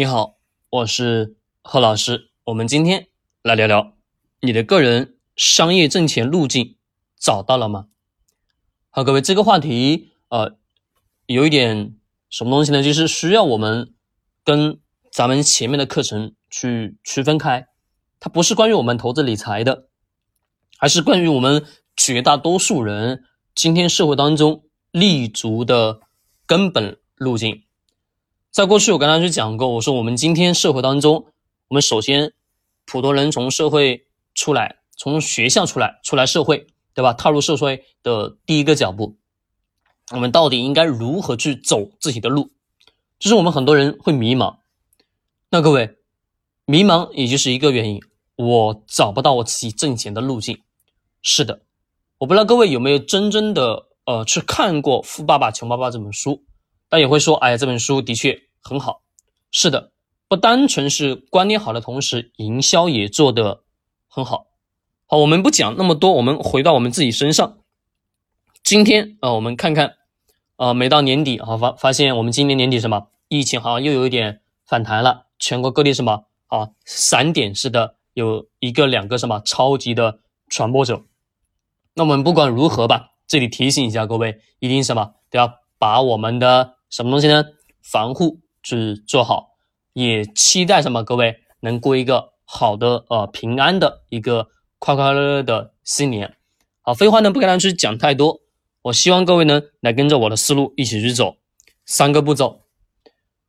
你好，我是贺老师。我们今天来聊聊你的个人商业挣钱路径找到了吗？好，各位，这个话题呃有一点什么东西呢？就是需要我们跟咱们前面的课程去区分开，它不是关于我们投资理财的，而是关于我们绝大多数人今天社会当中立足的根本路径。在过去，我跟大家去讲过，我说我们今天社会当中，我们首先普通人从社会出来，从学校出来，出来社会，对吧？踏入社会的第一个脚步，我们到底应该如何去走自己的路？就是我们很多人会迷茫。那各位，迷茫也就是一个原因，我找不到我自己挣钱的路径。是的，我不知道各位有没有真正的呃去看过《富爸爸穷爸爸》这本书。但也会说，哎，这本书的确很好。是的，不单纯是观念好的同时，营销也做得很好。好，我们不讲那么多，我们回到我们自己身上。今天啊，我们看看，啊，每到年底啊，发发现我们今年年底什么，疫情好像又有一点反弹了，全国各地什么啊，散点式的有一个两个什么超级的传播者。那我们不管如何吧，这里提醒一下各位，一定什么都要把我们的。什么东西呢？防护去做好，也期待什么？各位能过一个好的呃平安的一个快快乐乐的新年。好，废话呢不跟大家去讲太多，我希望各位呢来跟着我的思路一起去走三个步骤。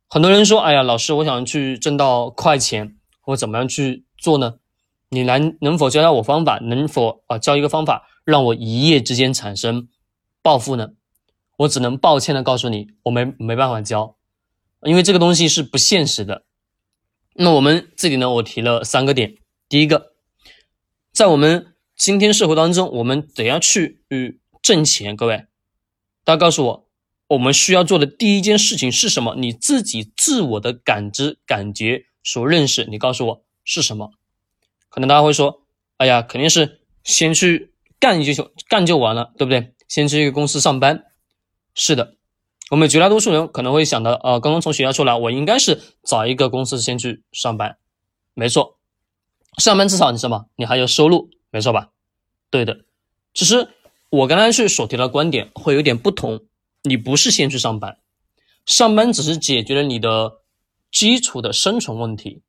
很多人说，哎呀，老师，我想去挣到快钱，我怎么样去做呢？你能能否教教我方法？能否啊教一个方法，让我一夜之间产生暴富呢？我只能抱歉的告诉你，我没没办法教，因为这个东西是不现实的。那我们这里呢，我提了三个点。第一个，在我们今天社会当中，我们怎样去挣钱？各位，大家告诉我，我们需要做的第一件事情是什么？你自己自我的感知、感觉所认识，你告诉我是什么？可能大家会说，哎呀，肯定是先去干就行干就完了，对不对？先去一个公司上班。是的，我们绝大多数人可能会想到，呃，刚刚从学校出来，我应该是找一个公司先去上班，没错，上班至少你什么，你还有收入，没错吧？对的，其实我刚才去所提的观点会有点不同，你不是先去上班，上班只是解决了你的基础的生存问题，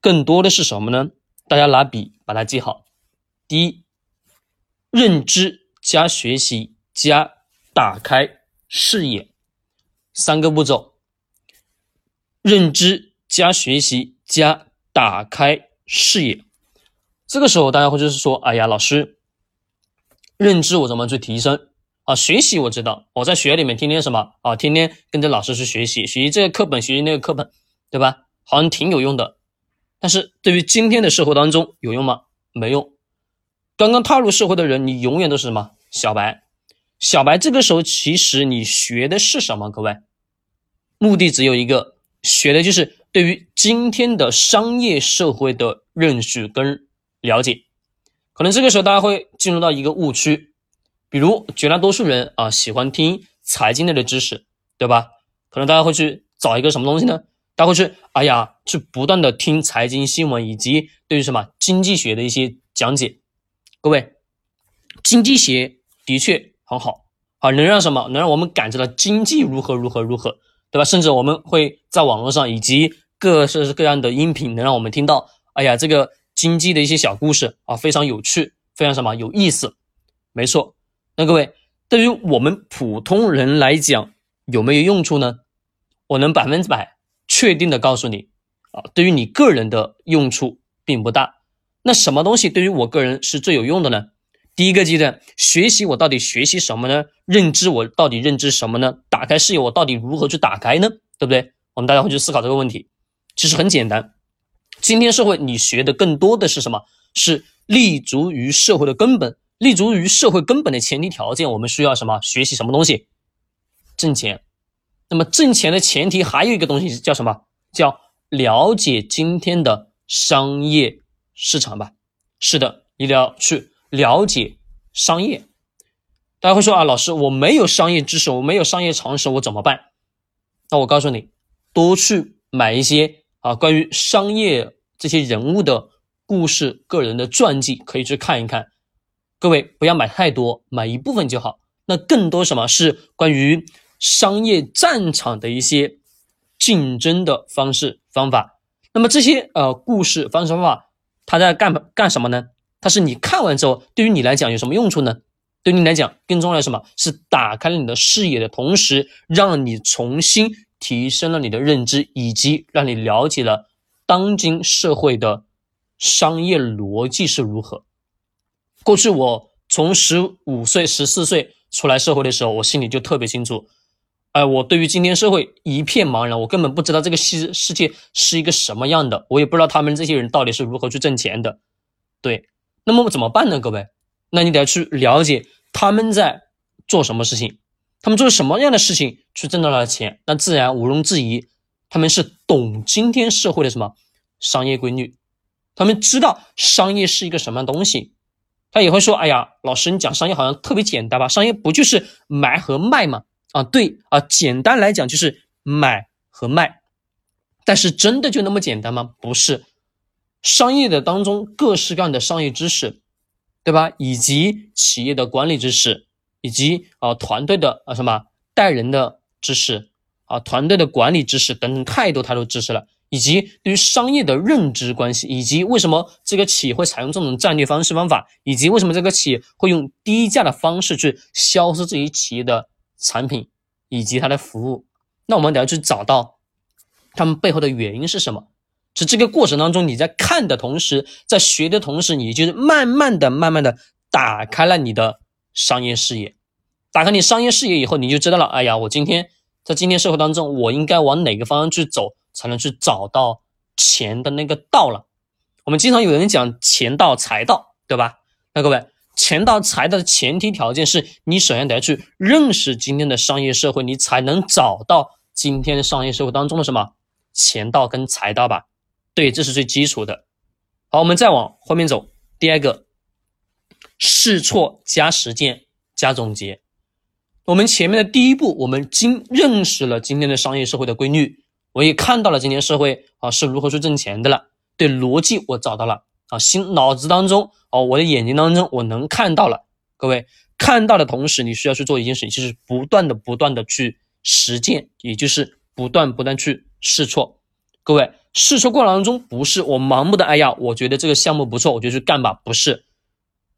更多的是什么呢？大家拿笔把它记好，第一，认知加学习加打开。视野，三个步骤：认知加学习加打开视野。这个时候，大家会就是说：“哎呀，老师，认知我怎么去提升啊？学习我知道，我在学里面天天什么啊？天天跟着老师去学习，学习这个课本，学习那个课本，对吧？好像挺有用的。但是对于今天的社会当中有用吗？没用。刚刚踏入社会的人，你永远都是什么小白。”小白这个时候，其实你学的是什么？各位，目的只有一个，学的就是对于今天的商业社会的认识跟了解。可能这个时候大家会进入到一个误区，比如绝大多数人啊喜欢听财经类的知识，对吧？可能大家会去找一个什么东西呢？大家会去，哎呀，去不断的听财经新闻以及对于什么经济学的一些讲解。各位，经济学的确。很好，好能让什么？能让我们感知到经济如何如何如何，对吧？甚至我们会在网络上以及各式各样的音频，能让我们听到，哎呀，这个经济的一些小故事啊，非常有趣，非常什么有意思。没错，那各位，对于我们普通人来讲，有没有用处呢？我能百分之百确定的告诉你，啊，对于你个人的用处并不大。那什么东西对于我个人是最有用的呢？第一个阶段，学习我到底学习什么呢？认知我到底认知什么呢？打开视野我到底如何去打开呢？对不对？我们大家会去思考这个问题。其实很简单，今天社会你学的更多的是什么？是立足于社会的根本，立足于社会根本的前提条件。我们需要什么？学习什么东西？挣钱。那么挣钱的前提还有一个东西叫什么？叫了解今天的商业市场吧。是的，一定要去。了解商业，大家会说啊，老师，我没有商业知识，我没有商业常识，我怎么办？那我告诉你，多去买一些啊，关于商业这些人物的故事、个人的传记，可以去看一看。各位不要买太多，买一部分就好。那更多什么是关于商业战场的一些竞争的方式方法？那么这些呃故事方式方法，它在干干什么呢？它是你看完之后，对于你来讲有什么用处呢？对你来讲，更重要的什么是打开了你的视野的同时，让你重新提升了你的认知，以及让你了解了当今社会的商业逻辑是如何。过去我从十五岁、十四岁出来社会的时候，我心里就特别清楚，哎，我对于今天社会一片茫然，我根本不知道这个世世界是一个什么样的，我也不知道他们这些人到底是如何去挣钱的。对，那么我怎么办呢？各位？那你得去了解他们在做什么事情，他们做什么样的事情去挣到了钱，那自然毋庸置疑，他们是懂今天社会的什么商业规律，他们知道商业是一个什么东西，他也会说，哎呀，老师你讲商业好像特别简单吧？商业不就是买和卖吗？啊，对啊，简单来讲就是买和卖，但是真的就那么简单吗？不是，商业的当中各式各样的商业知识。对吧？以及企业的管理知识，以及啊团队的啊什么带人的知识啊团队的管理知识等等太多太多知识了，以及对于商业的认知关系，以及为什么这个企业会采用这种战略方式方法，以及为什么这个企业会用低价的方式去销售自己企业的产品以及它的服务，那我们得要去找到他们背后的原因是什么。是这个过程当中，你在看的同时，在学的同时，你就是慢慢的、慢慢的打开了你的商业视野。打开你商业视野以后，你就知道了，哎呀，我今天在今天社会当中，我应该往哪个方向去走，才能去找到钱的那个道了。我们经常有人讲钱道、财道，对吧？那各位，钱道、财道的前提条件是你首先得去认识今天的商业社会，你才能找到今天商业社会当中的什么钱道跟财道吧。对，这是最基础的。好，我们再往后面走。第二个，试错加实践加总结。我们前面的第一步，我们今认识了今天的商业社会的规律，我也看到了今天社会啊是如何去挣钱的了。对逻辑我找到了啊，心脑子当中哦，我的眼睛当中我能看到了。各位看到的同时，你需要去做一件事情，就是不断的、不断的去实践，也就是不断、不断去试错。各位。试错过程当中，不是我盲目的哎呀，我觉得这个项目不错，我就去干吧，不是，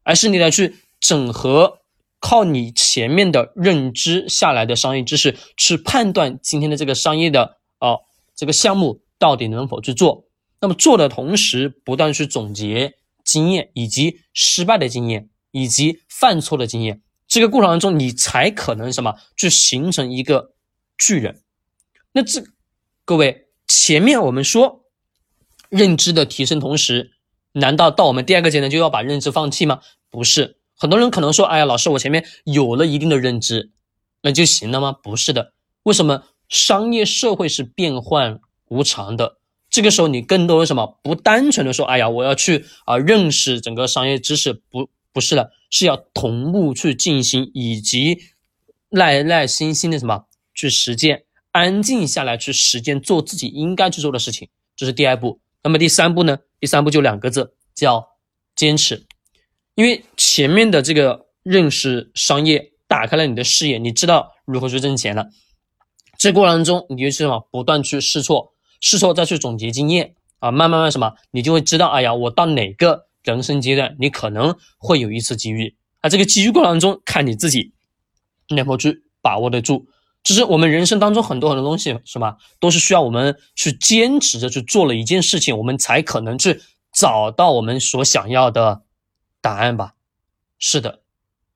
而是你得去整合，靠你前面的认知下来的商业知识，去判断今天的这个商业的哦这个项目到底能否去做。那么做的同时，不断去总结经验，以及失败的经验，以及犯错的经验，这个过程当中，你才可能什么去形成一个巨人。那这各位。前面我们说认知的提升，同时，难道到我们第二个阶段就要把认知放弃吗？不是，很多人可能说，哎呀，老师，我前面有了一定的认知，那就行了吗？不是的，为什么？商业社会是变幻无常的，这个时候你更多的什么？不单纯的说，哎呀，我要去啊认识整个商业知识，不，不是的，是要同步去进行，以及耐耐心心的什么去实践。安静下来去实践，做自己应该去做的事情，这是第二步。那么第三步呢？第三步就两个字，叫坚持。因为前面的这个认识商业，打开了你的视野，你知道如何去挣钱了。这过程中，你就什么？不断去试错，试错再去总结经验啊，慢慢慢什么？你就会知道，哎呀，我到哪个人生阶段，你可能会有一次机遇。啊，这个机遇过程中，看你自己能否去把握得住。其实我们人生当中很多很多东西，是吧？都是需要我们去坚持着去做了一件事情，我们才可能去找到我们所想要的答案吧。是的，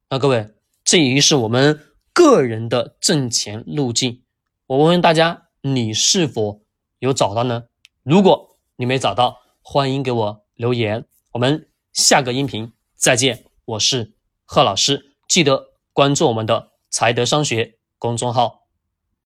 那各位，这也是我们个人的挣钱路径。我问问大家，你是否有找到呢？如果你没找到，欢迎给我留言。我们下个音频再见，我是贺老师，记得关注我们的财德商学公众号。